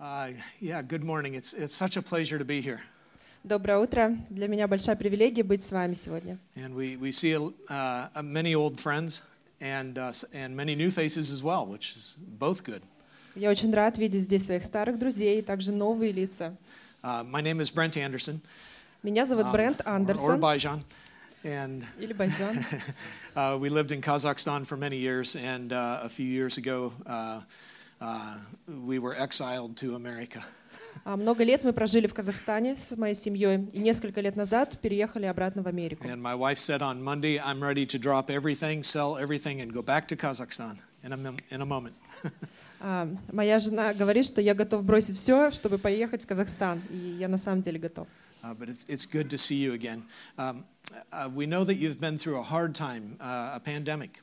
Uh, yeah, good morning. It's, it's such a pleasure to be here. Доброе утро. Для меня большая привилегия быть с вами сегодня. And we, we see uh, many old friends and, uh, and many new faces as well, which is both good. Я очень рад видеть здесь своих старых друзей и также новые лица. Uh, my name is Brent Anderson. Меня зовут um, Брент or- Or, Андерсон. Bajan. And Или Байджан. uh, we lived in Kazakhstan for many years, and uh, a few years ago, uh, uh, we were exiled to America. А, Много лет мы прожили в Казахстане с моей семьей и несколько лет назад переехали обратно в Америку. And my wife said on Monday, I'm ready to drop everything, sell everything, and go back to Kazakhstan in a, mom- in a moment. А, Моя жена говорит, что я готов бросить все, чтобы поехать в Казахстан. И я на самом деле готов. Uh, but it's, it's good to see you again. Um, uh, we know that you've been through a hard time, uh, a pandemic.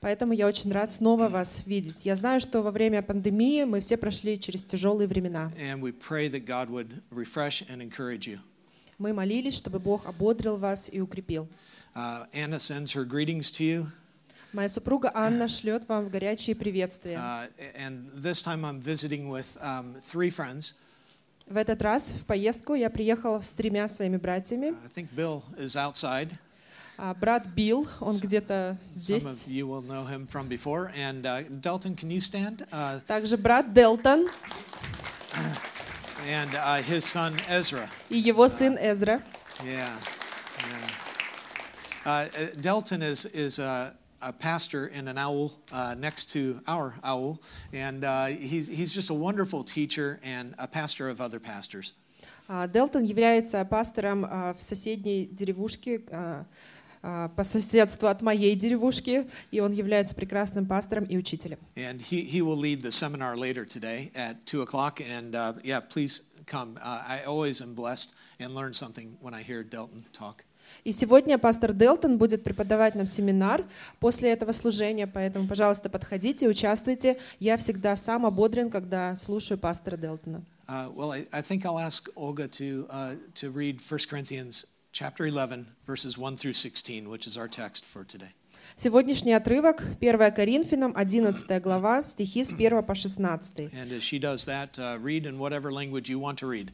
Поэтому я очень рад снова вас видеть. Я знаю, что во время пандемии мы все прошли через тяжелые времена. And we pray that God would refresh and encourage you. Мы молились, чтобы Бог ободрил вас и укрепил. Uh, Anna sends her greetings to you. Моя супруга Анна шлет вам горячие приветствия. Uh, and this time I'm visiting with um, three friends. В этот раз в поездку я приехала с тремя своими братьями. I think Bill is outside. А, Брат Билл, он где-то здесь. before. And uh, Dalton? Uh, Также брат Делтон and uh, his son Ezra. и его сын Эзра. Yeah. yeah. Uh, uh, Delton is, is a, a pastor in an owl uh, next to our owl, and uh, he's, he's just a wonderful teacher and a pastor of other pastors. А, Делтон является пастором а, в соседней деревушке а, а, по соседству от моей деревушки, и он является прекрасным пастором и учителем. And he, he will lead the seminar later today at 2 o'clock, and uh, yeah, please come. Uh, I always am blessed and learn something when I hear Delton talk. И сегодня пастор Делтон будет преподавать нам семинар после этого служения, поэтому, пожалуйста, подходите, участвуйте. Я всегда сам ободрен, когда слушаю пастора Делтона. Uh, well, I, I think I'll ask Olga to, uh, to read 1 Corinthians chapter 11, verses 1 through 16, which is our text for today. Сегодняшний отрывок 1 Коринфянам, 11 глава, стихи с 1 по 16. And as she does that, uh, read in whatever language you want to read.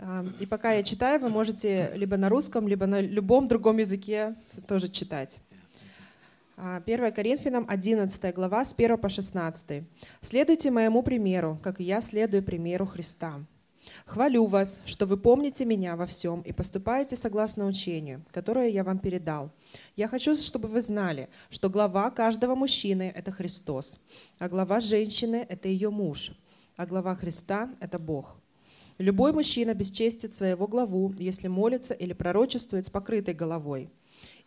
А, И пока я читаю, вы можете либо на русском, либо на любом другом языке тоже читать. А, 1 Коринфянам, 11 глава, с 1 по 16. «Следуйте моему примеру, как и я следую примеру Христа. Хвалю вас, что вы помните меня во всем и поступаете согласно учению, которое я вам передал. Я хочу, чтобы вы знали, что глава каждого мужчины – это Христос, а глава женщины – это ее муж, а глава Христа – это Бог. Любой мужчина бесчестит своего главу, если молится или пророчествует с покрытой головой.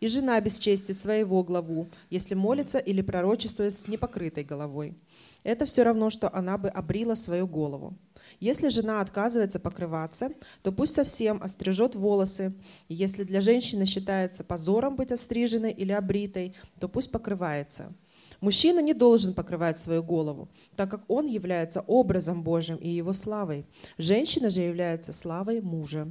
И жена бесчестит своего главу, если молится или пророчествует с непокрытой головой. Это все равно, что она бы обрила свою голову. Если жена отказывается покрываться, то пусть совсем острижет волосы. Если для женщины считается позором быть остриженной или обритой, то пусть покрывается. Мужчина не должен покрывать свою голову, так как он является образом Божьим и его славой. Женщина же является славой мужа.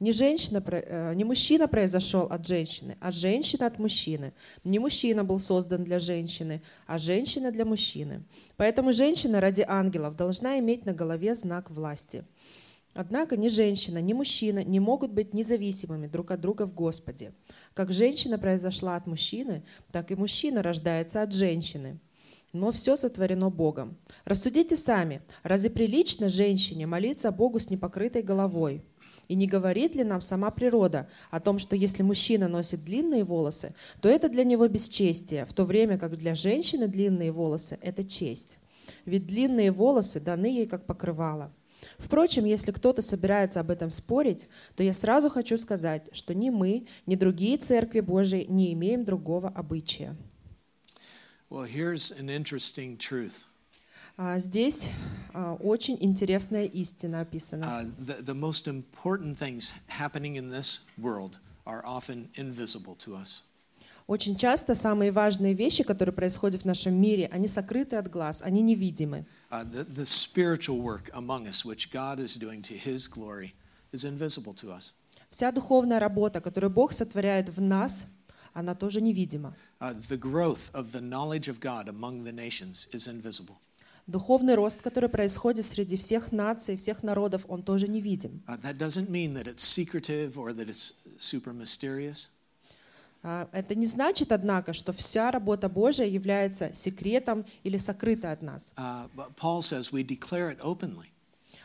Не, женщина, э, не мужчина произошел от женщины, а женщина от мужчины. Не мужчина был создан для женщины, а женщина для мужчины. Поэтому женщина ради ангелов должна иметь на голове знак власти. Однако ни женщина, ни мужчина не могут быть независимыми друг от друга в Господе. Как женщина произошла от мужчины, так и мужчина рождается от женщины. Но все сотворено Богом. Рассудите сами, разве прилично женщине молиться Богу с непокрытой головой? И не говорит ли нам сама природа о том, что если мужчина носит длинные волосы, то это для него бесчестие, в то время как для женщины длинные волосы – это честь. Ведь длинные волосы даны ей как покрывало. Впрочем, если кто-то собирается об этом спорить, то я сразу хочу сказать, что ни мы, ни другие церкви Божьи не имеем другого обычая. Well, here's an interesting truth. А здесь а, очень интересная истина описана. Uh, the, the most important things happening in this world are often invisible to us. Очень часто самые важные вещи, которые происходят в нашем мире, они сокрыты от глаз, они невидимы. Uh, the, the spiritual work among us, which God is doing to His glory, is invisible to us. Вся духовная работа, которую Бог сотворяет в нас, она тоже невидима. Uh, the growth of the knowledge of God among the nations is invisible. Духовный рост, который происходит среди всех наций, всех народов, он тоже it's super mysterious. А, Это не значит, однако, что вся работа Божия является секретом или сокрытой от нас. А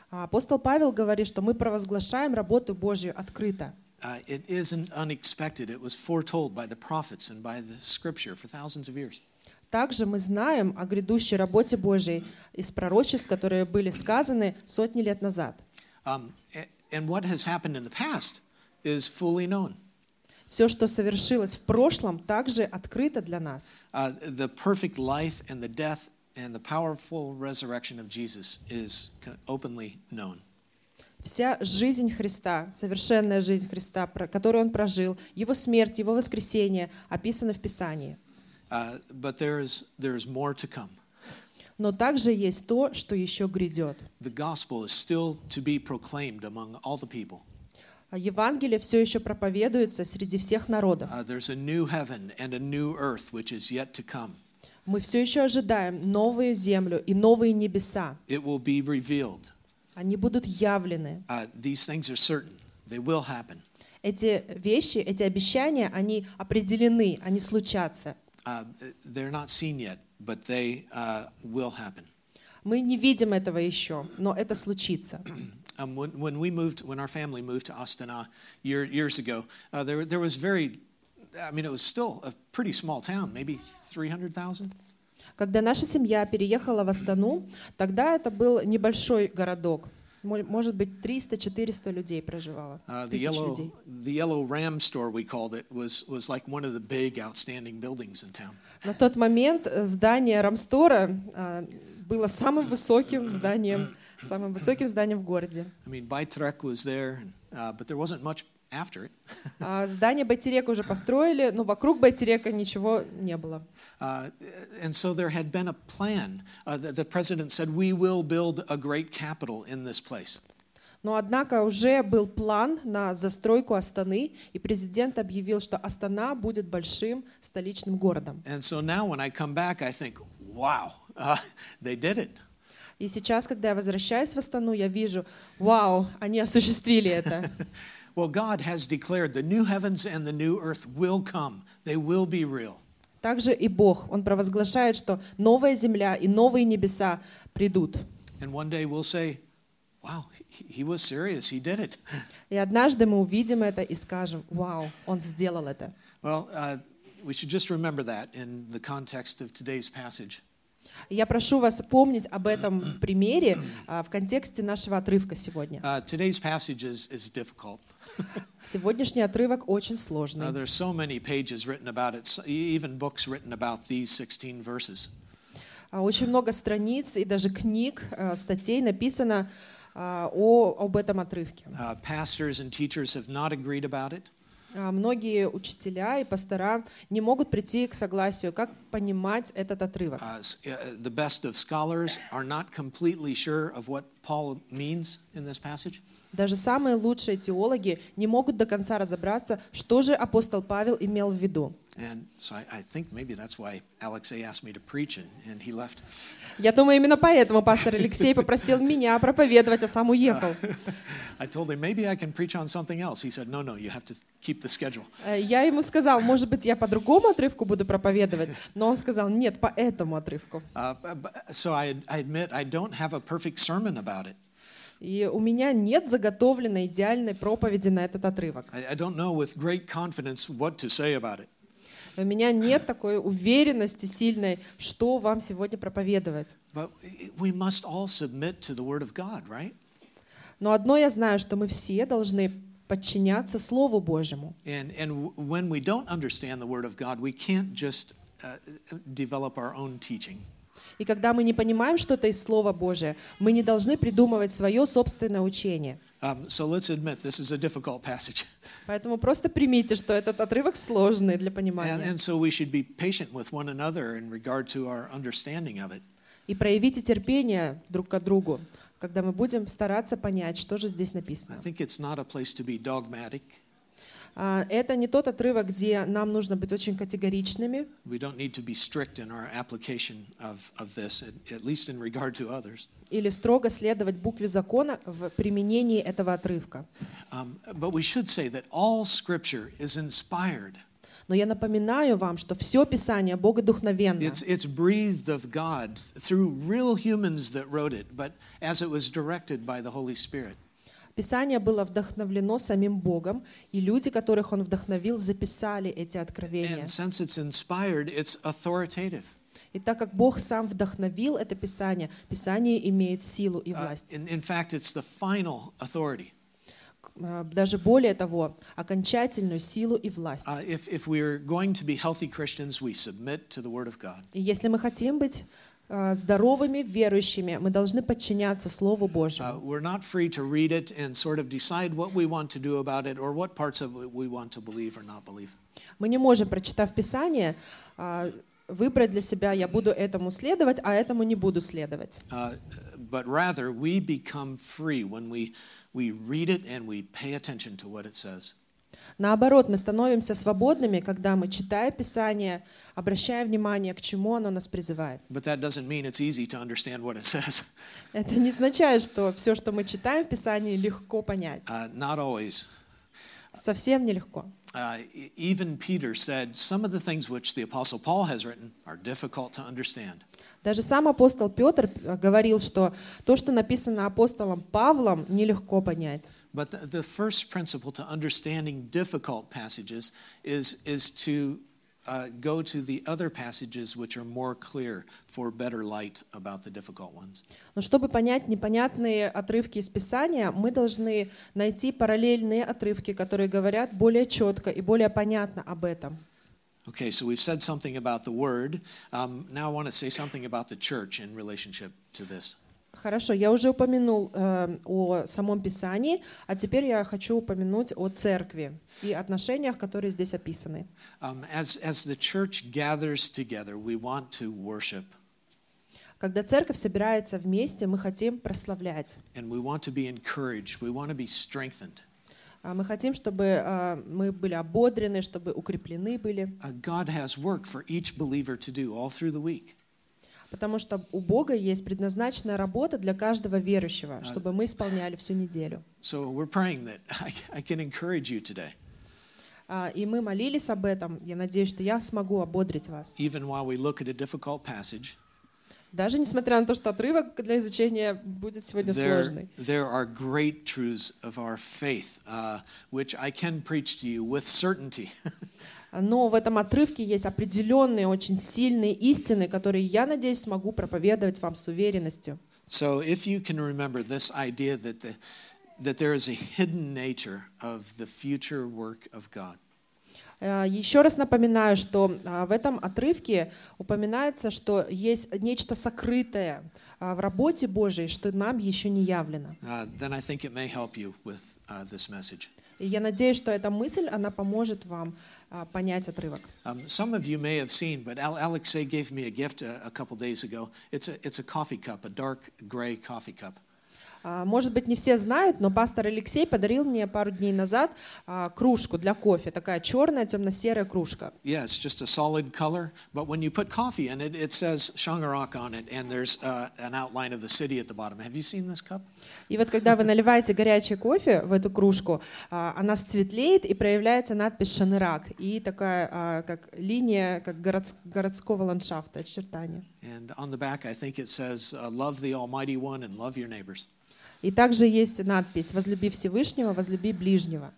Апостол Павел говорит, что мы провозглашаем работу Божью открыто. Uh, it isn't unexpected. It was foretold by the prophets and by the scripture for thousands of years. Также мы знаем о грядущей работе Божьей из пророчеств, которые были сказаны сотни лет назад. Um, a- and what has happened in the past is fully known. Все, что совершилось в прошлом, также открыто для нас. Uh, the perfect life and the death and the powerful resurrection of Jesus is openly known. Вся жизнь Христа, совершенная жизнь Христа, которую Он прожил, Его смерть, Его воскресение описаны в Писании. Uh, but there is, there is more to come. Но также есть то, что еще грядет. The gospel is still to be proclaimed among all the people. А Евангелие все еще проповедуется среди всех народов. Uh. Мы все еще ожидаем новую землю и новые небеса. It will be revealed. Они будут явлены. Uh, these things are certain, they will happen. Эти вещи, эти обещания, они определены, они случатся. Uh, they're not seen yet, but they uh, will happen. Мы не видим этого еще, но это случится. Um, when, when we moved, when our family moved to Astana year, years ago, uh, there, there was very, I mean, it was still a pretty small town, maybe 300,000. Когда наша семья переехала в Астану, тогда это был небольшой городок. Мо- Может быть, 300-400 людей проживало. Uh, the yellow, людей. the yellow ram store we called it was, was like one of the big outstanding buildings in town. На тот момент э, здание Рамстора а, было самым высоким зданием, самым высоким зданием в городе. I mean, Baitrek was there, and, uh, but there wasn't much after it. А Здание Байтерека уже построили, но вокруг Байтерека ничего не было. Uh, and so there had been a plan. Uh, the, the president said, We will build a great capital in this place. Но однако уже был план на застройку Астаны, и президент объявил, что Астана будет большим столичным городом. And so now when I come back, I think, Wow, uh, they did it. И сейчас, когда я возвращаюсь в Астану, я вижу, вау, они осуществили это. Well, God has declared the new heavens and the new earth will come, they will be real. Также и Бог, Он провозглашает, что новая земля и новые небеса придут. And one day we'll say, Wow, he, he was serious, he did it. И однажды мы увидим это и скажем, вау, Он сделал это. Well, uh, we should just remember that in the context of today's passage. И я прошу вас помнить об этом примере а, в контексте нашего отрывка сегодня. Uh, today's passage is, is difficult. Сегодняшний отрывок очень Uh, сложный. there's so many pages written about it, even books written about these 16 verses. А, Очень много страниц и даже книг, а, статей написано а, о, об этом отрывке. Uh, pastors and teachers have not agreed about it. А, Многие учителя и пастора не могут прийти к согласию, как понимать этот отрывок. Uh, uh, the best of scholars are not completely sure of what Paul means in this passage. Даже самые лучшие теологи не могут до конца разобраться, что же апостол Павел имел в виду. Я думаю, именно поэтому пастор Алексей попросил меня проповедовать, а сам уехал. Э, Я ему сказал, может быть, я по другому отрывку буду проповедовать, но он сказал, нет, по этому отрывку. Uh, so I, I admit I don't have a perfect sermon about it. И у меня нет заготовленной идеальной проповеди на этот отрывок. I, I don't know with great confidence what to say about it. У меня нет такой уверенности сильной, что вам сегодня проповедовать. God, right? Но одно я знаю, что мы все должны подчиняться Слову Божьему. And, and when we don't understand the Word of God, we can't just uh, develop our own teaching. И когда мы не понимаем что-то из Слова Божия, мы не должны придумывать свое собственное учение. Um, so let's admit this is a difficult passage. Поэтому просто примите, что этот отрывок сложный для понимания. and so we should be patient with one another in regard to our understanding of it. И проявите терпение друг к другу, когда мы будем стараться понять, что же здесь I написано. think it's not a place to be dogmatic. А, Это не тот отрывок, где нам нужно быть очень категоричными, или строго следовать букве закона в применении этого отрывка. Um. Но я напоминаю вам, что все Писание богодухновенно. It's, it's breathed of God through real humans that wrote it, but as it was directed by the Holy Spirit. Писание было вдохновлено самим Богом, и люди, которых Он вдохновил, записали эти откровения. And since it's inspired, it's authoritative. И так как Бог сам вдохновил это Писание, Писание имеет силу и Uh, власть. in, in fact, it's the final authority. А, Даже более того, окончательную силу и власть. Uh, if, if we're going to be healthy Christians, we submit to the Word of God. И если мы хотим быть здоровыми, верующими, мы должны подчиняться Слову Uh, Божьему. we're not free to read it and sort of decide what we want to do about it or what parts of it we want to believe or not believe. Мы не можем, прочитав Писание, а, выбрать для себя, я буду этому следовать, а этому не буду следовать. Uh, but rather, we become free when we, we read it and we pay attention to what it says. Наоборот, мы становимся свободными, когда мы, читая Писание, обращая внимание, к чему оно нас призывает. Это не означает, что все, что мы читаем в Писании, легко понять. Uh. Совсем нелегко. Uh, e- even Peter said some of the things which the Apostle Paul has written are difficult to understand. Даже сам апостол Петр э, говорил, что то, что написано апостолом Павлом, нелегко понять. But the, the first principle to understanding difficult passages is, is to uh, go to the other passages which are more clear for better light about the difficult ones. Но чтобы понять непонятные отрывки из Писания, мы должны найти параллельные отрывки, которые говорят более четко и более понятно об этом. Okay, so we've said something about the word. Um, now I want to say something about the church in relationship to this. Хорошо, я уже упомянул э, о самом Писании, а теперь я хочу упомянуть о церкви и отношениях, которые здесь описаны. Um, as, as the church gathers together, we want to worship Когда церковь собирается вместе, мы хотим прославлять. and we want to be encouraged. We want to be strengthened. А Мы хотим, чтобы э, мы были ободрены, чтобы укреплены были, Uh, God has work for each believer to do all through the week. Потому что у Бога есть предназначенная работа для каждого верующего, чтобы мы исполняли всю неделю. So we're praying that I, I can encourage you today, А, И мы молились об этом. Я надеюсь, что я смогу ободрить вас. even while we look at a difficult passage. Даже несмотря на то, что отрывок для изучения будет сегодня There, сложный. there are great truths of our faith, uh, which I can preach to you with certainty. Но в этом отрывке есть определенные, очень сильные истины, которые, я надеюсь, смогу проповедовать вам с уверенностью. so if you can remember this idea that, the, that there is a hidden nature of the future work of God. Э, Еще раз напоминаю, что а, в этом отрывке упоминается, что есть нечто сокрытое а, в работе Божией, что нам еще не явлено. Uh, uh. И я надеюсь, что эта мысль, она поможет вам понять отрывок. Um, some of you may have seen, but Al- Alexei gave me a gift a, a couple days ago. It's a, it's a coffee cup, a dark gray coffee cup. А, Может быть, не все знают, но пастор Алексей подарил мне пару дней назад а, кружку для кофе, такая черная темно-серая кружка. Yeah, it's just a solid color, but when you put coffee in it, it says Shangarak on it, and there's uh, an outline of the city at the bottom. Have you seen this cup? И вот когда вы наливаете горячий кофе в эту кружку, а, она светлеет и проявляется надпись «Шанырак» и такая а, как линия как городс- городского ландшафта, очертания. Uh. И также есть надпись «Возлюби Всевышнего, возлюби ближнего».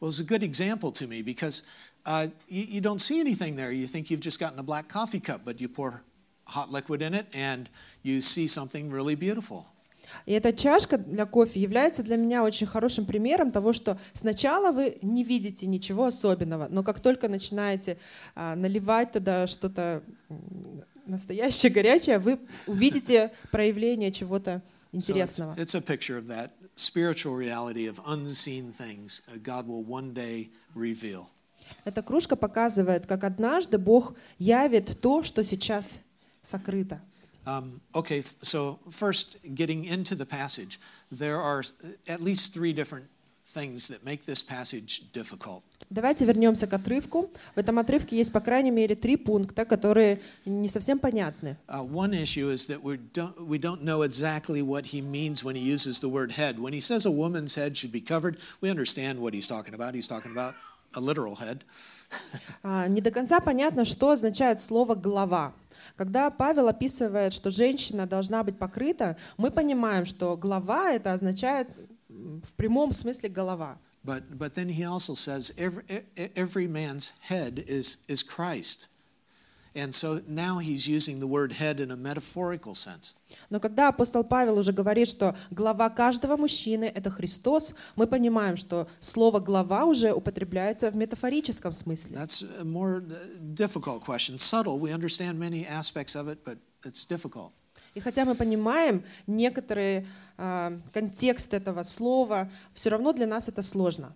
Well, it's a good example to me because uh, you, you don't see anything there. You think you've just gotten a black coffee cup, but you pour hot liquid in it and you see something really beautiful. И эта чашка для кофе является для меня очень хорошим примером того, что сначала вы не видите ничего особенного, но как только начинаете а, наливать туда что-то настоящее, горячее, вы увидите проявление чего-то So it's, интересного. it's a picture of that spiritual reality of unseen things uh, God will one day reveal. Эта кружка показывает, как однажды Бог явит то, что сейчас сокрыто. Um, okay, f- so first, getting into the passage, there are s- at least three different things that make this passage difficult. Давайте вернемся к отрывку. В этом отрывке есть, по крайней мере, три пункта, которые не совсем понятны. Uh, one issue is that we don't, we don't know exactly what he means when he uses the word head. When he says a woman's head should be covered, we understand what he's talking about. He's talking about a literal head. А, Не до конца понятно, что означает слово «голова». Когда Павел описывает, что женщина должна быть покрыта, мы понимаем, что голова это означает в прямом смысле голова. But, but then he also says every, e- every man's head is, is Christ. Но когда апостол Павел уже говорит, что глава каждого мужчины — это Христос, мы понимаем, что слово «глава» уже употребляется в метафорическом смысле. That's a more uh, difficult question. Subtle, we understand many aspects of it, but it's difficult. И хотя мы понимаем некоторые а, контекст этого слова, все равно для нас это сложно.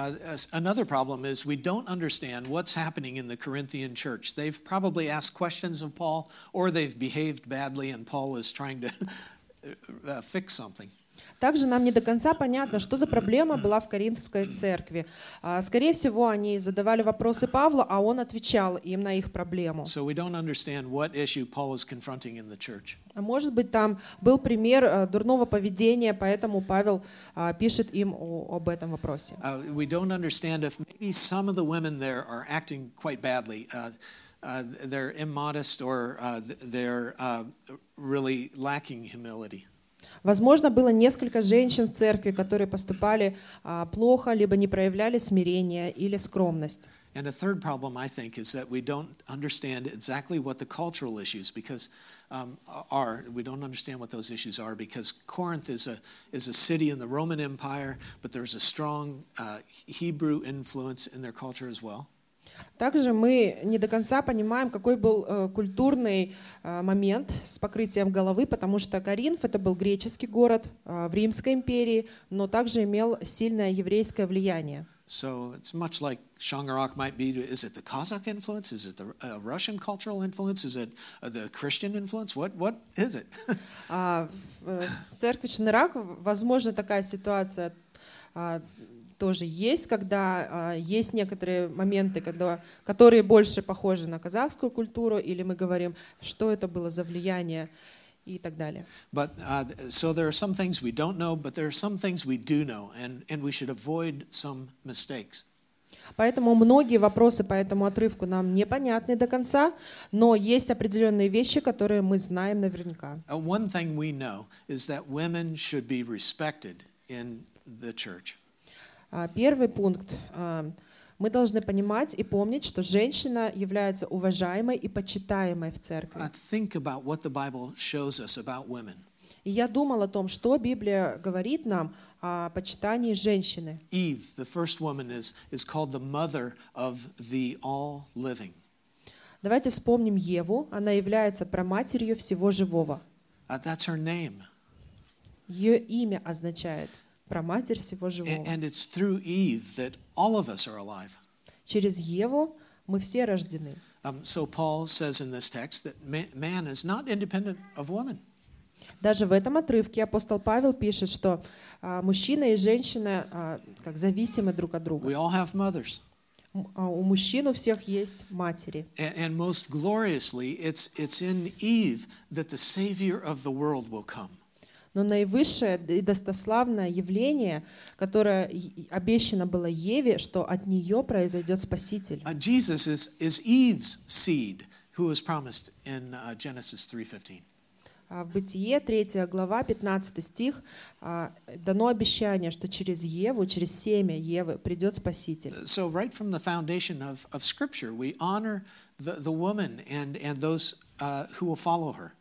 Uh, another problem is we don't understand what's happening in the Corinthian church. They've probably asked questions of Paul, or they've behaved badly, and Paul is trying to uh, fix something. Также нам не до конца понятно, что за проблема была в Коринфской церкви. А, Скорее всего, они задавали вопросы Павлу, а он отвечал им на их проблему. So we don't understand what issue Paul is confronting in the church. А Может быть, там был пример а, дурного поведения, поэтому Павел пишет им об этом вопросе. We don't understand if maybe some of the women there are acting quite badly. Uh, uh, they're immodest or uh, th- they're uh, really lacking humility. Возможно, было несколько женщин в церкви, которые поступали а, плохо, либо не проявляли смирения или скромность. And a third problem, I think, is that we don't understand exactly what the cultural issues because um, are. We don't understand what those issues are because Corinth is a is a city in the Roman Empire, but there's a strong uh, Hebrew influence in their culture as well. Также мы не до конца понимаем, какой был э, культурный э, момент с покрытием головы, потому что Коринф это был греческий город э, в Римской империи, но также имел сильное еврейское влияние. So it's much like Shangarak might be. Is it the Kazakh influence? Is it the uh, Russian cultural influence? Is it uh, the Christian influence? What what is it? А в, церкви Шнырак, возможно, такая ситуация а, тоже есть, когда а, есть некоторые моменты, когда, которые больше похожи на казахскую культуру, или мы говорим, что это было за влияние и так далее. But uh, so there are some things we don't know, but there are some things we do know, and, and we should avoid some mistakes. Поэтому многие вопросы по этому отрывку нам непонятны до конца, но есть определенные вещи, которые мы знаем наверняка. Uh, one thing we know is that women should be respected in the church. А, Первый пункт. а, Мы должны понимать и помнить, что женщина является уважаемой и почитаемой в церкви. И я думал о том, что Библия говорит нам о почитании женщины. Eve, the first woman, is, is called the mother of the all living. Давайте вспомним Еву. Она является проматерью всего живого. Uh, that's her name. Ее имя означает проматерь всего A- живого. And it's through Eve that all of us are alive. Через Еву мы все рождены. Um, so Paul says in this text that ma- man is not independent of woman. Даже в этом отрывке апостол Павел пишет, что а, мужчина и женщина а, как зависимы друг от We друга. all have mothers. А У мужчин у всех есть матери. And, and most gloriously, it's, it's in Eve that the Savior of the world will come. Но наивысшее и достославное явление, которое обещано было Еве, что от нее произойдет Спаситель. Uh, Jesus is, is Eve's seed, who was promised in uh, Genesis 3.15. А В Бытие, 3 глава, 15 стих, а, дано обещание, что через Еву, через семя Евы придет Спаситель. So right from the foundation of, of Scripture, we honor the, the woman and, and those uh, who will follow her.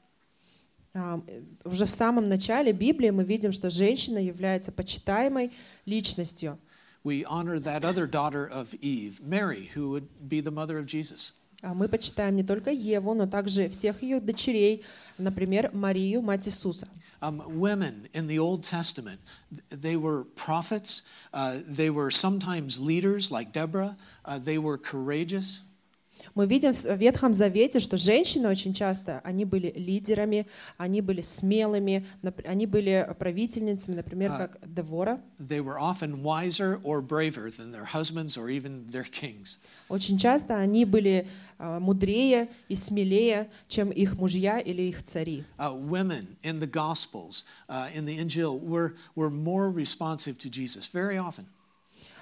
А, э, Уже в самом начале Библии мы видим, что женщина является почитаемой личностью. We honor that other daughter of Eve, Mary, who would be the mother of Jesus. А Мы почитаем не только Еву, но также всех ее дочерей, например, Марию, мать Иисуса. Um, women in the Old Testament, th- they were prophets. Uh, they were sometimes leaders, like Deborah. Uh, they were courageous. Мы видим в Ветхом Завете, что женщины очень часто, они были лидерами, они были смелыми, они были правительницами, например, А. как Девора. They were often wiser or braver than their husbands or even their kings. Очень часто они были а, мудрее и смелее, чем их мужья или их цари. Uh, women in the Gospels, in the Injil, were, were more responsive to Jesus very often.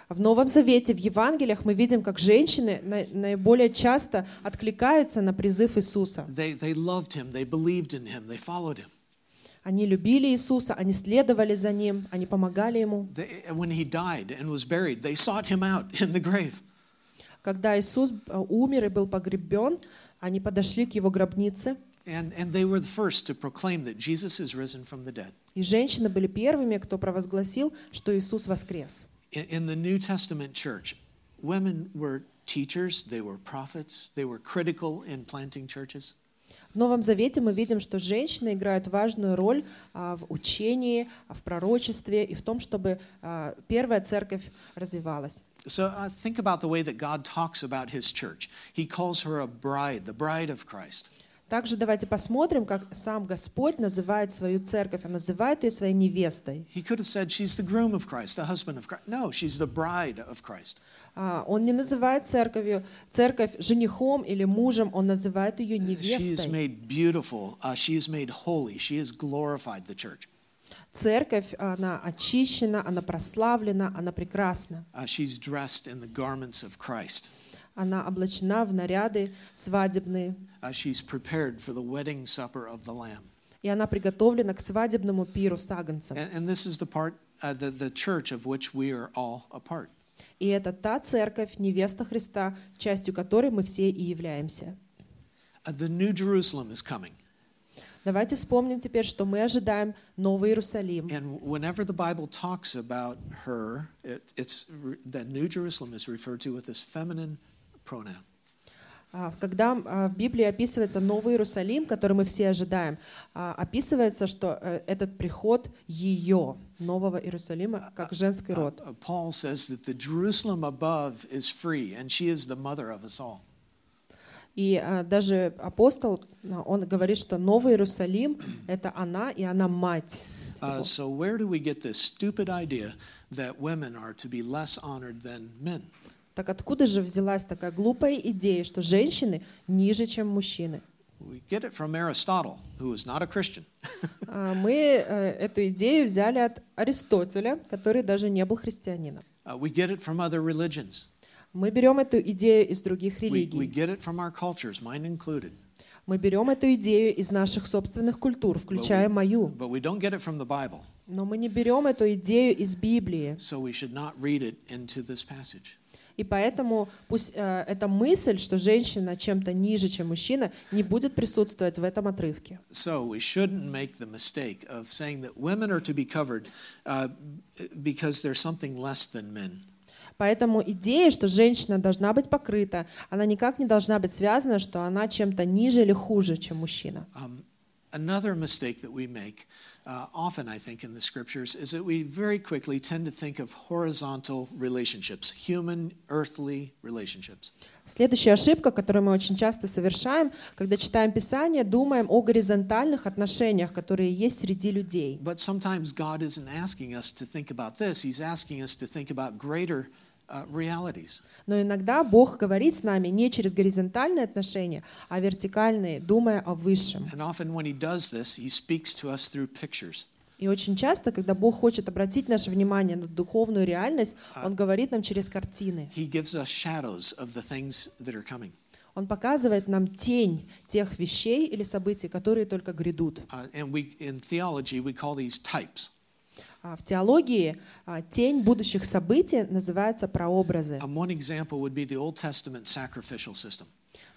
В Новом Завете, в Евангелиях мы видим, как женщины на- наиболее часто откликаются на призыв Иисуса. Они любили Иисуса, они следовали за Ним, они помогали Ему. Когда Иисус э, умер и был погребен, они подошли к Его гробнице, And, and they were the first to proclaim that Jesus is risen from the dead. и женщины были первыми, кто провозгласил, что Иисус воскрес. In, in the New Testament church, women were teachers, they were prophets, they were critical in planting churches. В Новом Завете мы видим, что женщины играют важную роль а, в учении, а, в пророчестве и в том, чтобы а, первая церковь развивалась. So uh, think about the way that God talks about his church. He calls her a bride, the bride of Christ. Также давайте посмотрим, как сам Господь называет свою церковь, Он называет ее своей невестой. He could have said she's the groom of Christ, the husband of Christ. No, she's the bride of Christ. А, Он не называет церковью, церковь женихом или мужем, Он называет ее She is невестой. made beautiful. Uh, she is made holy. She has glorified the church. Церковь, она очищена, она прославлена, она прекрасна. Uh, she's dressed in the garments of Christ. Она облачена в наряды свадебные, Uh, she's prepared for the wedding supper of the Lamb. и она приготовлена к свадебному пиру с агнцем. And, and this is the part, uh, the, the church of which we are all a part. И это та церковь, невеста Христа, частью которой мы все и являемся. Uh, the New Jerusalem is coming. Давайте вспомним теперь, что мы ожидаем Новый Иерусалим. And whenever the Bible talks about her, it, it's re- that New Jerusalem is referred to with this feminine pronoun. А, Когда а, в Библии описывается Новый Иерусалим, который мы все ожидаем, а, описывается, что э, этот приход ее, Нового Иерусалима, как женский род. Paul says that the Jerusalem above is free, and she is the mother of us all. И даже апостол, он говорит, что Новый Иерусалим — это она, и она мать. Uh, so, where do we get this stupid idea that women are to be less honored than men? Так откуда же взялась такая глупая идея, что женщины ниже, чем мужчины? We get it from Aristotle, who is not a Christian. А, Мы э, эту идею взяли от Аристотеля, который даже не был христианином. Uh, we get it from other religions. Мы берем эту идею из других We, we религий. get it from our cultures, mine included. Мы берем эту идею из наших собственных культур, включая we, мою. but we don't get it from the Bible. Но мы не берем эту идею из Библии. И поэтому пусть э, эта мысль, что женщина чем-то ниже, чем мужчина, не будет присутствовать в этом отрывке. So we shouldn't make the mistake of saying that women are to be covered uh, because they're something less than men. Поэтому идея, что женщина должна быть покрыта, она никак не должна быть связана, что она чем-то ниже или хуже, чем мужчина. Um, another mistake that we make uh, often, I think, in the scriptures is that we very quickly tend to think of horizontal relationships, human, earthly relationships. Следующая ошибка, которую мы очень часто совершаем, когда читаем Писание, думаем о горизонтальных отношениях, которые есть среди людей. But sometimes God isn't asking us to think about this, He's asking us to think about greater uh, realities. Но иногда Бог говорит с нами не через горизонтальные отношения, а вертикальные, думая о высшем. И очень часто, когда Бог хочет обратить наше внимание на духовную реальность, Он говорит нам через картины. Он показывает нам тень тех вещей или событий, которые только грядут. Uh, and we, in theology, we call these types. А В теологии а, тень будущих событий называется прообразы.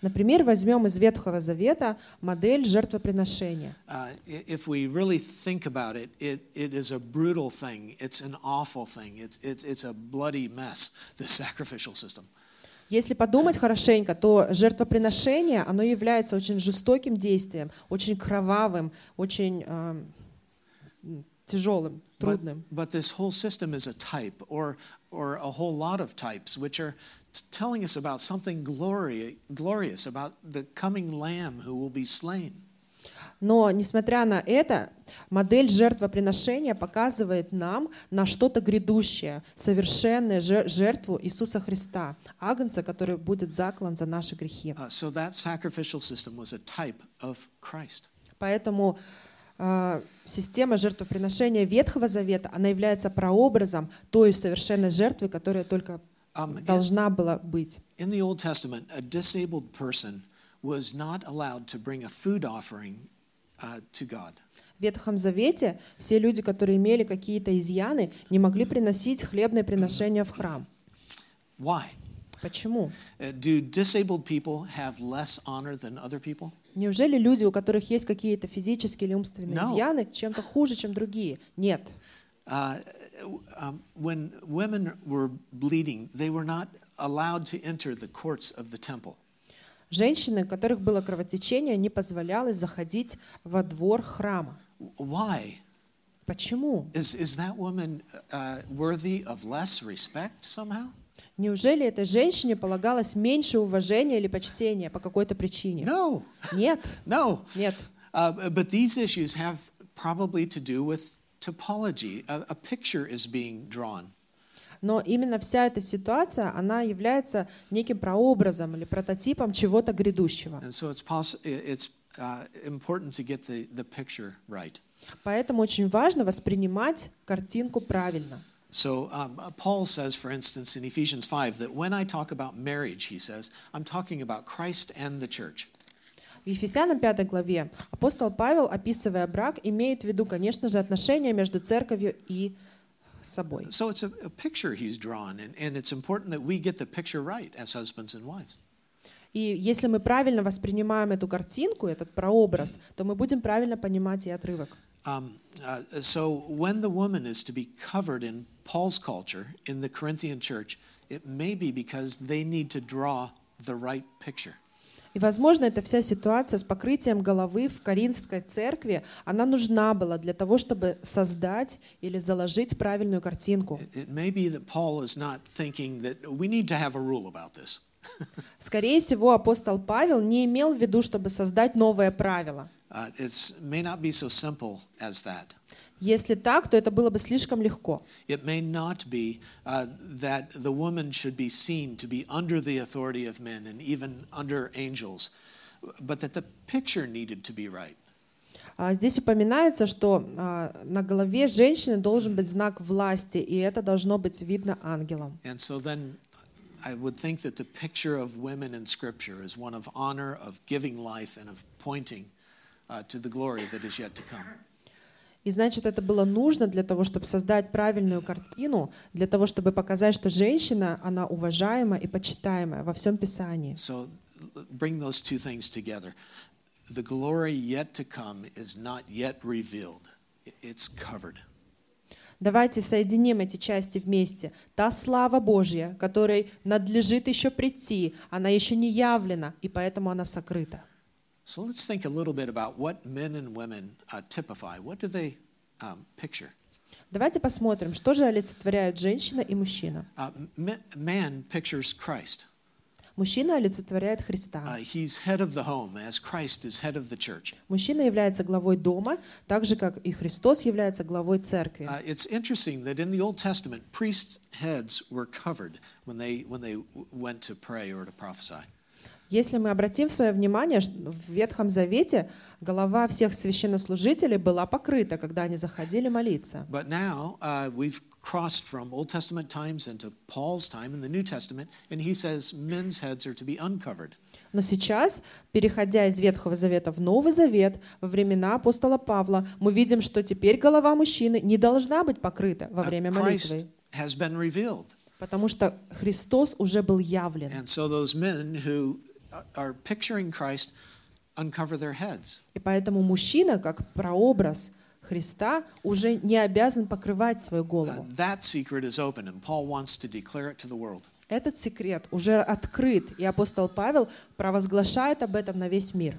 Например, возьмем из Ветхого Завета модель жертвоприношения. Если подумать хорошенько, то жертвоприношение, оно является очень жестоким действием, очень кровавым, очень м, тяжелым, трудным. but this whole system is a type or, or a whole lot of types, which are telling us about something glory, glorious, about the coming Lamb who will be slain. Но, несмотря на это, модель жертвоприношения показывает нам на что-то грядущее, совершенное жер- жертву Иисуса Христа, Агнца, который будет заклан за наши грехи. Uh, so that sacrificial system was a type of Christ. Поэтому э, система жертвоприношения Ветхого Завета, она является прообразом той совершенной жертвы, которая только Um, in, должна была быть. in the Old Testament, a disabled person was not allowed to bring a food offering uh, to God. В Ветхом Завете все люди, которые имели какие-то изъяны, не могли приносить хлебные приношения в храм. Why? Почему? Uh, do disabled people have less honor than other people? Неужели люди, у которых есть какие-то физические или умственные No. изъяны, чем-то хуже, чем другие? Нет. Uh, um, when women were bleeding, they were not allowed to enter the courts of the temple. Женщины, у которых было кровотечение, не позволялось заходить во двор храма. Why? Почему? Is, is that woman uh, worthy of less respect somehow? Неужели этой женщине полагалось меньше уважения или почтения по какой-то причине? No, Нет, no. нет. Uh, but these issues have probably to do with topology. A, a picture is being drawn. Но именно вся эта ситуация, она является неким прообразом или прототипом чего-то грядущего. And so it's, it's uh, important to get the, the picture right. Поэтому очень важно воспринимать картинку правильно. So um, uh, Paul says, for instance, in Ephesians 5, that when I talk about marriage, he says, I'm talking about Christ and the church. В Ефесянам 5 главе апостол Павел, описывая брак, имеет в виду, конечно же, отношения между церковью и собой. So it's a, a picture he's drawn, and, and it's important that we get the picture right as husbands and wives. И если мы правильно воспринимаем эту картинку, этот прообраз, то мы будем правильно понимать и отрывок. Um, uh, so when the woman is to be covered in Paul's culture in the Corinthian church, it may be because they need to draw the right picture. И, возможно, эта вся ситуация с покрытием головы в Коринфской церкви, она нужна была для того, чтобы создать или заложить правильную картинку. Скорее всего, апостол Павел не имел в виду, чтобы создать новое правило. Uh, it may not be so simple as that. Если так, то это было бы слишком легко. It may not be uh, that the woman should be seen to be under the authority of men and even under angels, but that the picture needed to be right. А Здесь упоминается, что а, на голове женщины должен быть знак власти, и это должно быть видно ангелом. And so then I would think that the picture of women in Scripture is one of honor, of giving life, and of pointing uh, to the glory that is yet to come. И значит, это было нужно для того, чтобы создать правильную картину, для того, чтобы показать, что женщина, она уважаема и почитаемая во всем Писании. So bring those two things together. The glory yet to come is not yet revealed, it's covered. Давайте соединим эти части вместе. Та слава Божья, которой надлежит еще прийти, она еще не явлена, и поэтому она сокрыта. So let's think a little bit about what men and women uh, typify. What do they um, picture? Давайте посмотрим, что же олицетворяют женщина и мужчина. Uh, m- man pictures Christ. Мужчина олицетворяет Христа. Uh, he's head of the home, as Christ is head of the church. Мужчина является главой дома, так же, как и Христос является главой церкви. Uh, it's interesting that in the Old Testament, priests' heads were covered when they when they w- went to pray or to prophesy. Если мы обратим свое внимание, в Ветхом Завете голова всех священнослужителей была покрыта, когда они заходили молиться. But now uh, we've crossed from Old Testament times into Paul's time in the New Testament, and he says men's heads are to be uncovered. Но сейчас, переходя из Ветхого Завета в Новый Завет, во времена апостола Павла, мы видим, что теперь голова мужчины не должна быть покрыта во Uh, время молитвы, потому что Христос уже был явлен. and so those men who are picturing Christ uncover their heads. И поэтому мужчина, как прообраз Христа уже не обязан покрывать свою Uh, голову. that secret is open, and Paul wants to declare it to the world. Этот секрет уже открыт, и апостол Павел провозглашает об этом на весь мир.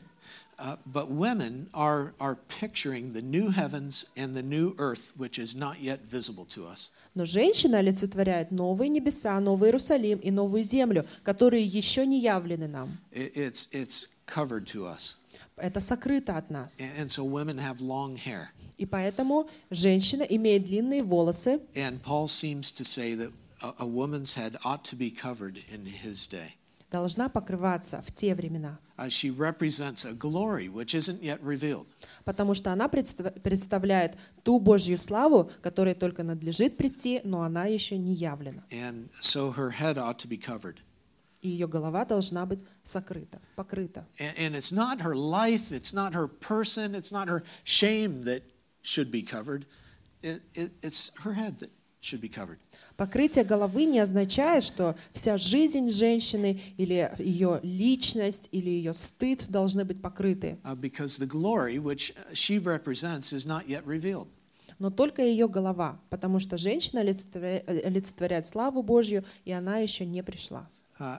Uh, but women are, are picturing the new heavens and the new earth, which is not yet visible to us. Но женщина олицетворяет новые небеса, новый Иерусалим и новую землю, которые еще не явлены нам. It, it's, it's covered to us. Это сокрыто от нас. And, and so women have long hair. И поэтому женщина имеет длинные волосы, And Paul seems to say that a, a woman's head ought to be covered in his day. Должна покрываться в те времена, Uh, she represents a glory which isn't yet revealed. потому что она представ- представляет ту Божью славу, которой только надлежит прийти, но она еще не явлена. And so her head ought to be covered. И ее голова должна быть сокрыта, покрыта. And, and it's not her life, it's not her person, it's not her shame that should be covered. It, it, it's her head that should be covered. Покрытие головы не означает, что вся жизнь женщины или ее личность или ее стыд должны быть покрыты. Uh, revealed. Но только ее голова, потому что женщина олицетворя- олицетворяет славу Божью, и она еще не пришла. Uh,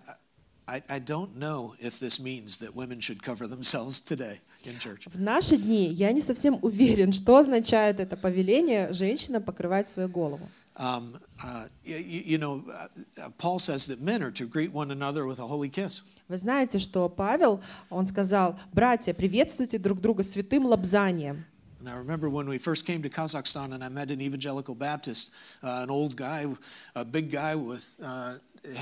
I, I don't know if this means that women should cover themselves today in church. В наши дни я не совсем уверен, что означает это повеление женщина покрывать свою голову. Um, uh, you, you know, uh, Paul says that men are to greet one another with a holy kiss. Вы знаете, что Павел, он сказал, братья, приветствуйте друг друга святым лобзанием. And I remember when we first came to Kazakhstan and I met an evangelical Baptist, uh, an old guy, a big guy with, uh,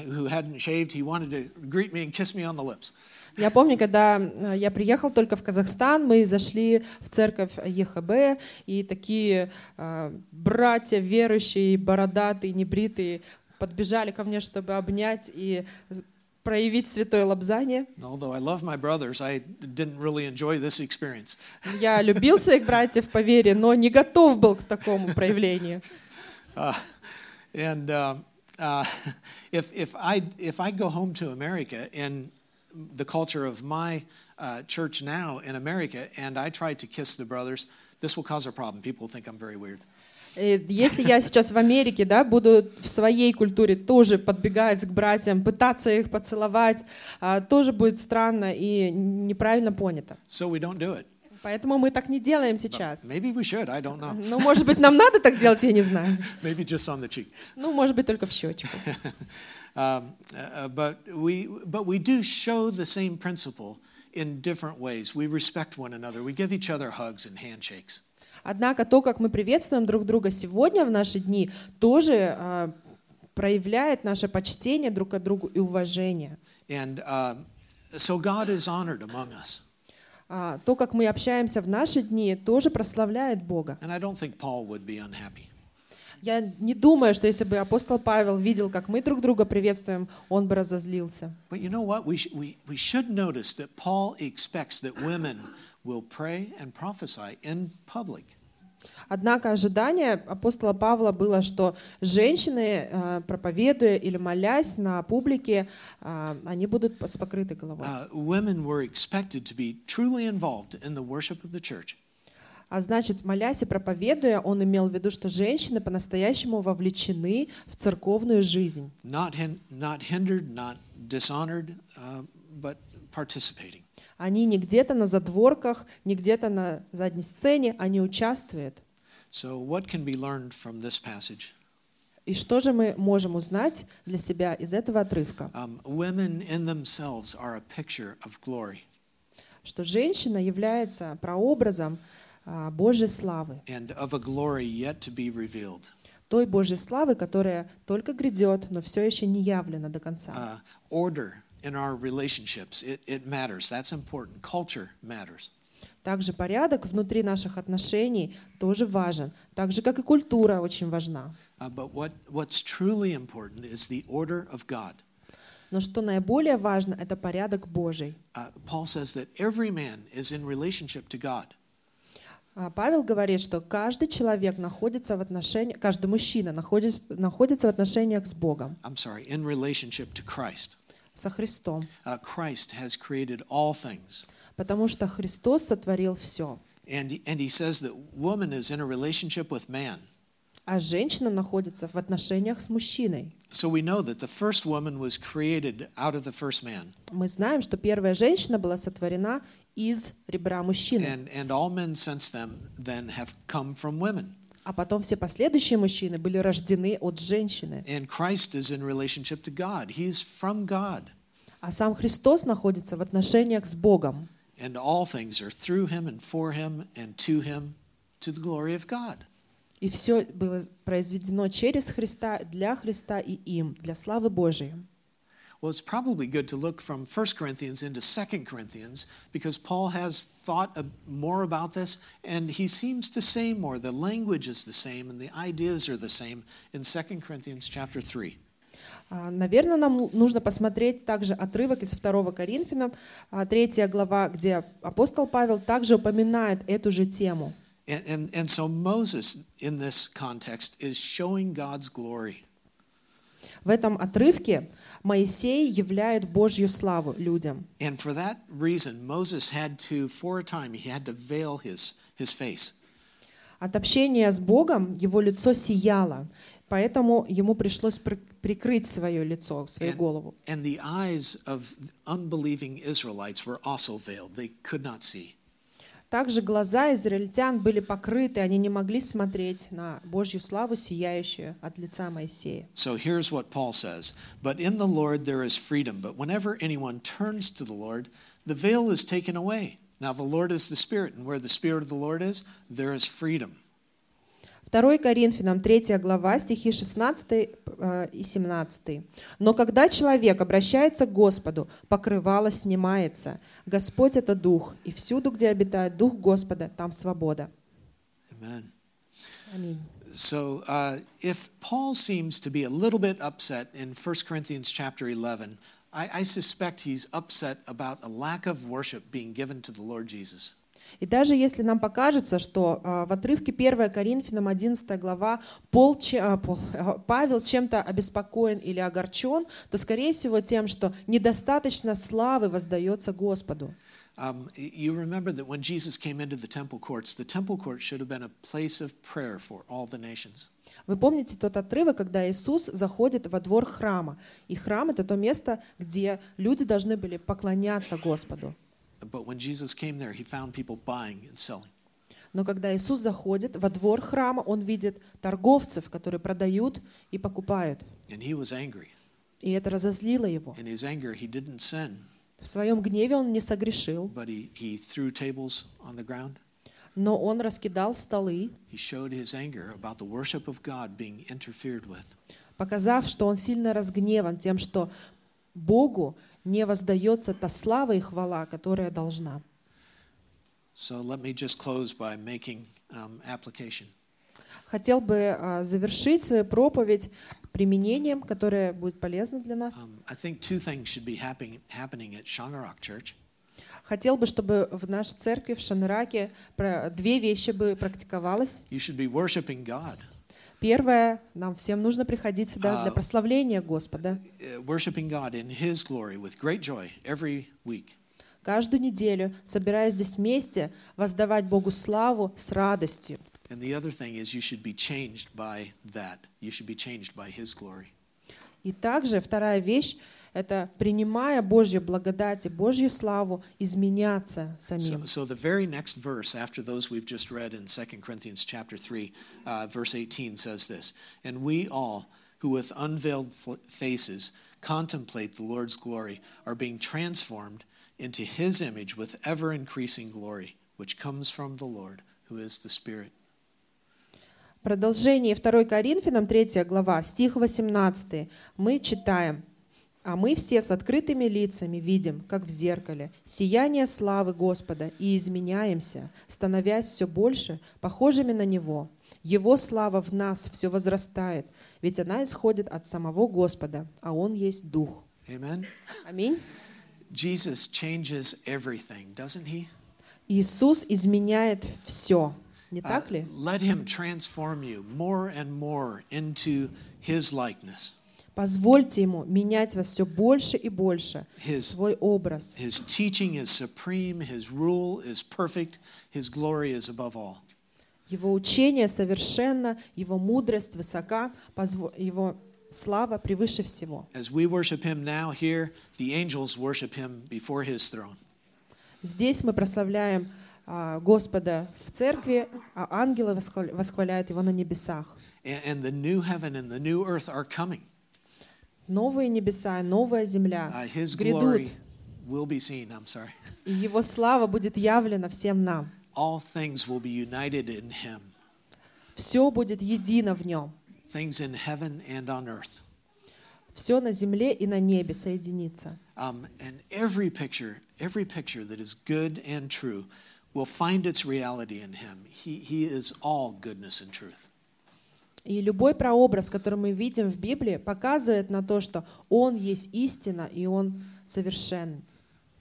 who hadn't shaved. He wanted to greet me and kiss me on the lips. Я помню, когда э, я приехал только в Казахстан, мы зашли в церковь ЕХБ, и такие э, братья верующие, бородатые, небритые, подбежали ко мне, чтобы обнять и проявить святое лобзание. And. Я любил своих братьев по вере, но не готов был к такому проявлению. Uh, and uh, uh, if, if, I, if I go home to America in the culture of my uh, church now in America and I try to kiss the brothers, this will cause a problem. People think I'm very weird. И Если я сейчас в Америке, да, буду в своей культуре тоже подбегать к братьям, пытаться их поцеловать, а, тоже будет странно и неправильно понято. So we don't do it. Поэтому мы так не делаем сейчас. Maybe we should, I don't know. Ну, может быть, нам надо так делать, я не знаю. Maybe just on the cheek. Ну, может быть, только в щечку. Um, uh, but, we, but we do show the same principle in different ways. We respect one another, we give each other hugs and handshakes. Однако то, как мы приветствуем друг друга сегодня в наши дни, тоже а, проявляет наше почтение друг к другу и уважение. And um, so God is honored among us. А, то, как мы общаемся в наши дни, тоже прославляет Бога. And I don't think Paul would be unhappy. Я не думаю, что если бы апостол Павел видел, как мы друг друга приветствуем, он бы разозлился. But you know what? We, sh- we, we should notice that Paul expects that women will pray and prophesy in public. Однако ожидание апостола Павла было, что женщины, э, проповедуя или молясь на публике, э, они будут с покрытой головой. Uh, А значит, молясь и проповедуя, он имел в виду, что женщины по-настоящему вовлечены в церковную жизнь. Not, hin- not hindered, not dishonored, uh, but participating. Они не где-то на задворках, не где-то на задней сцене, они участвуют. So, what can be learned from this passage? И что же мы можем узнать для себя из этого отрывка? Um, women in themselves are a picture of glory, Что женщина является прообразом Божьей славы, and of a glory yet to be revealed. той Божьей славы, которая только грядет, но все еще не явлена до конца. Uh, order in our relationships, it, it matters. That's important. Culture matters. Также порядок внутри наших отношений тоже важен, так же как и культура очень важна. Uh. Но что наиболее важно, это порядок Божий. Uh, Paul says that every man is in relationship to God. А Павел говорит, что каждый человек находится в отношениях, каждый мужчина находится, находится в отношениях с Богом, I'm sorry, in relationship to Christ. со Христом, Uh, Christ has created all things, потому что Христос сотворил все. And, he- and he says that woman is in a relationship with man. а женщина находится в отношениях с мужчиной. So we know that the first woman was created out of the first man. Мы знаем, что первая женщина была сотворена из ребра мужчины, And, and all men since then, then have come from women. а потом все последующие мужчины были рождены от женщины. And Christ is in relationship to God. He's from God. А сам Христос находится в отношениях с Богом. And all things are through him and for him and to him to the glory of God. И все было произведено через Христа, для Христа и им, для славы Божией. Well, it's probably good to look from 1 Corinthians into 2 Corinthians because Paul has thought a- more about this and he seems to say more. The language is the same and the ideas are the same in 2 Corinthians chapter 3. А, Наверное, нам л- нужно посмотреть также отрывок из 2 Коринфянам, а, третья глава, где апостол Павел также упоминает эту же тему. And, and, and so Moses, in this context, is showing God's glory. В этом отрывке Моисей являет Божью славу людям. And for that reason, Moses had to, for a time, he had to veil his, his face. От общения с Богом его лицо сияло, поэтому ему пришлось при- прикрыть свое лицо, свою And, голову. and the eyes of unbelieving Israelites were also veiled. They could not see. Также глаза израильтян были покрыты, они не могли смотреть на Божью славу, сияющую от лица Моисея. So here's what Paul says But in the Lord there is freedom. But whenever anyone turns to the Lord, the veil is taken away. Now the Lord is the Spirit, and where the Spirit of the Lord is, there is freedom. 2 Коринфянам 3 глава, стихи 16 э, и 17. «Но когда человек обращается к Господу, покрывало снимается. Господь — это Дух, и всюду, где обитает Дух Господа, там свобода». Аминь. So uh, if Paul seems to be a little bit upset in 1 Corinthians chapter 11, I, I suspect he's upset about a lack of worship being given to the Lord Jesus. И даже если нам покажется, что а, в отрывке 1 Коринфянам 11 глава Пол, а, Пол- а, Павел чем-то обеспокоен или огорчен, то, скорее всего, тем, что недостаточно славы воздается Господу. Um, you remember that when Jesus came into the temple courts, the temple courts should have been a place of prayer for all the nations. Вы помните тот отрывок, когда Иисус заходит во двор храма. И храм — это то место, где люди должны были поклоняться Господу. But when Jesus came there, he found people buying and selling. Но когда Иисус заходит во двор храма, Он видит торговцев, которые продают и покупают. And he was angry. И это разозлило Его. In his anger, he didn't sin, В своем гневе Он не согрешил, but he, he threw tables on the ground. но Он раскидал столы, He showed his anger about the worship of God being interfered with. показав, что Он сильно разгневан тем, что Богу не воздается та слава и хвала, которая должна. So let me just close by making um, application. Хотел бы а, завершить свою проповедь применением, которое будет полезно для нас. Um, I think two things should be happening, happening at Shangarok Church. Хотел бы, чтобы в нашей церкви в Шанраке про- две вещи бы практиковалось. You should be worshiping God, Первое, нам всем нужно приходить сюда для А, прославления Господа. uh, week. Каждую неделю, собираясь здесь вместе, воздавать Богу славу с радостью. And the other thing is, you should be changed by that. You should be changed by His glory. И также вторая вещь — это, принимая Божью благодать и Божью славу, изменяться So, самим. so the very next verse after those we've just read in 2 Corinthians chapter 3, uh, verse 18 says this, And we all, who with unveiled faces contemplate the Lord's glory, are being transformed into his image with ever increasing glory, which comes from the Lord, who is the Spirit. Продолжение 2 Коринфянам 3 глава, стих 18. Мы читаем. «А мы все с открытыми лицами видим, как в зеркале, сияние славы Господа, и изменяемся, становясь все больше похожими на Него. Его слава в нас все возрастает, ведь она исходит от самого Господа, а Он есть Дух». Аминь. Jesus changes everything, doesn't he? Иисус изменяет все, не Uh, так ли? let him transform you more and more into his likeness. Позвольте Ему менять вас все больше и больше, His, свой образ. his teaching is supreme, His rule is perfect, His glory is above all. Его учение совершенно, Его мудрость высока, Его слава превыше всего. As we worship Him now here, the angels worship Him before His throne. Здесь мы прославляем а, Господа в церкви, а ангелы восхваля- восхваляют Его на небесах. And the new heaven and the new earth are coming. Новые небеса, новая земля Uh, his грядут, glory will be seen. I'm sorry. и Его слава будет явлена всем нам. All things will be united in Him. Все будет едино в Нем. Things in heaven and on earth. Все на земле и на небе соединится. Um, and every picture, every picture that is good and true will find its reality in Him. He, he is all goodness and truth. И любой прообраз, который мы видим в Библии, показывает на то, что Он есть истина, и Он совершен.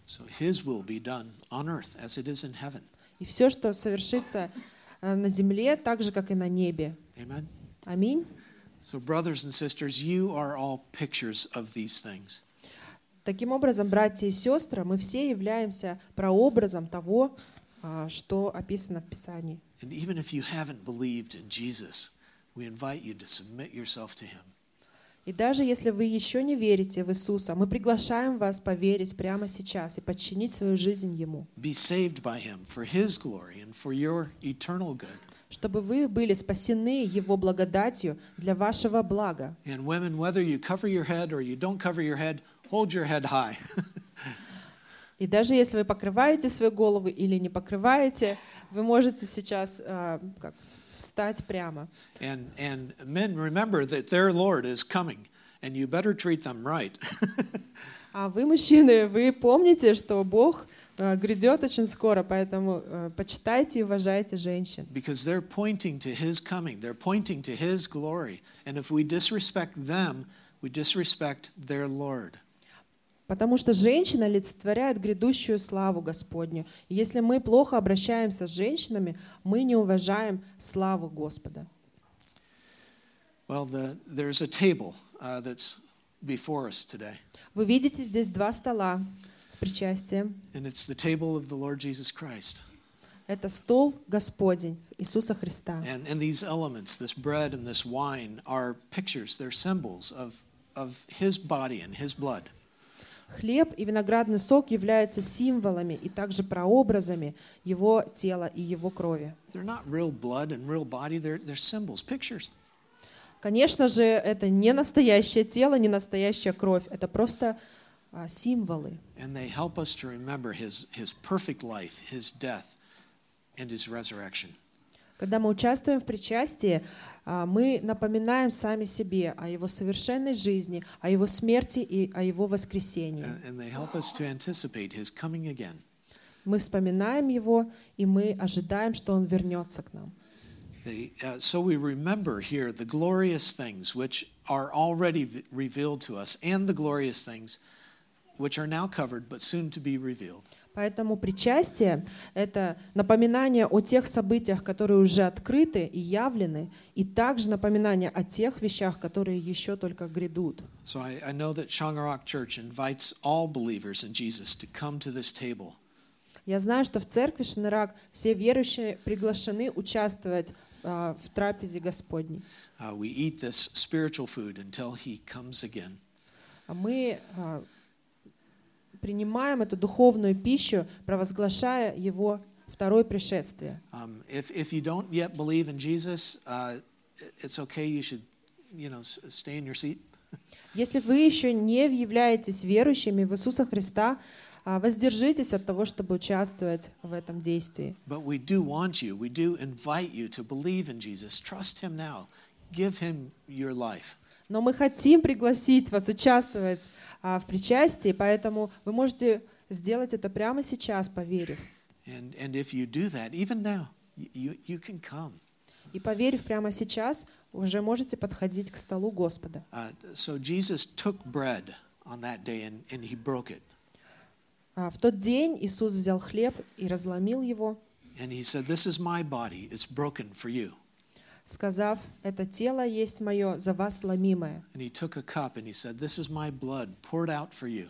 So His will be done on earth as it is in heaven. И все, что совершится э, на земле, так же, как и на небе. Amen? Аминь. So, brothers and sisters, you are all pictures of these things. Таким образом, братья и сестры, мы все являемся прообразом того, а, что описано в Писании. And even if you haven't believed in Jesus, we invite you to submit yourself to Him. И даже если вы еще не верите в Иисуса, мы приглашаем вас поверить прямо сейчас и подчинить свою жизнь Ему, Be saved by Him for His glory and for your eternal good. чтобы вы были спасены Его благодатью для вашего блага. And women, whether you cover your head or you don't cover your head, hold your head high. И даже если вы покрываете свою голову или не покрываете, вы можете сейчас а, как, встать прямо. and, and men, remember that their Lord is coming, and you better treat them right. А вы, мужчины, вы помните, что Бог а, грядет очень скоро, поэтому а, почитайте и уважайте женщин. because they're pointing to His coming, they're pointing to His glory. And if we disrespect them, we disrespect their Lord. Потому что женщина олицетворяет грядущую славу Господню. И если мы плохо обращаемся с женщинами, мы не уважаем славу Господа. Well, the, there's a table uh, that's before us today, Вы видите здесь два стола с причастием. and it's the table of the Lord Jesus Christ. Это стол Господень Иисуса Христа. And, and these elements, this bread and this wine, are pictures, they're symbols of, of His body and His blood. Хлеб и виноградный сок являются символами и также прообразами Его тела и Его крови. Конечно же, это не настоящее тело, не настоящая кровь. Это просто а, символы. And they help us to remember his, his perfect life, his death, and his resurrection. Когда мы участвуем в причастии, а, мы напоминаем сами себе о Его совершенной жизни, о Его смерти и о Его воскресении. Мы вспоминаем Его, и мы ожидаем, что Он вернется к нам. Uh, so we remember here the glorious things which are already revealed to us, and the glorious things which are now covered but soon to be revealed. Поэтому причастие — это напоминание о тех событиях, которые уже открыты и явлены, и также напоминание о тех вещах, которые еще только грядут. So I, I know that Shangarock Church invites all believers in Jesus to come to this table. Я знаю, что в церкви Шанерак все верующие приглашены участвовать а, в трапезе Господней. Uh, we eat this spiritual food until he comes again. А мы а, принимаем эту духовную пищу, провозглашая Его второе пришествие. Um, if, if you don't yet believe in Jesus, uh, it's okay. You should, you know, stay in your seat. Если вы еще не являетесь верующими в Иисуса Христа, а, воздержитесь от того, чтобы участвовать в этом действии. But we do want you, we do invite you to believe in Jesus. Trust him now. Give him your life. Но мы хотим пригласить вас участвовать а, в причастии, поэтому вы можете сделать это прямо сейчас, поверив. And, and if you do that, even now, y- you, you can come. И поверив прямо сейчас, уже можете подходить к столу Господа. Uh, so Jesus took bread on that day and, and he broke it. А, В тот день Иисус взял хлеб и разломил его, And he said, This is my body. It's broken for you. Сказав, «Это тело есть мое за вас ломимое». And he took a cup and he said, This is my blood poured out for you.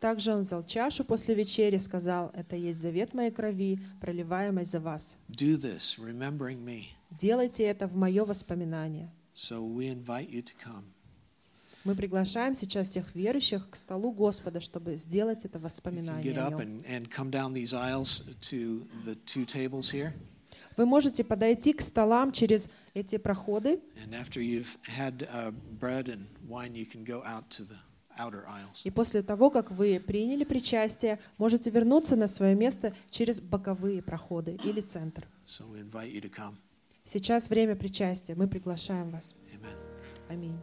Также он взял чашу после вечери, сказал, «Это есть завет моей крови, проливаемой за вас. Do this, remembering me. Делайте это в мое воспоминание». So we invite you to come. Мы приглашаем сейчас всех верующих к столу Господа, чтобы сделать это воспоминание о нем. Вы можете подойти к столам через эти проходы, uh, и после того, как вы приняли причастие, можете вернуться на свое место через боковые проходы или центр. Сейчас время причастия. Мы приглашаем вас. Аминь.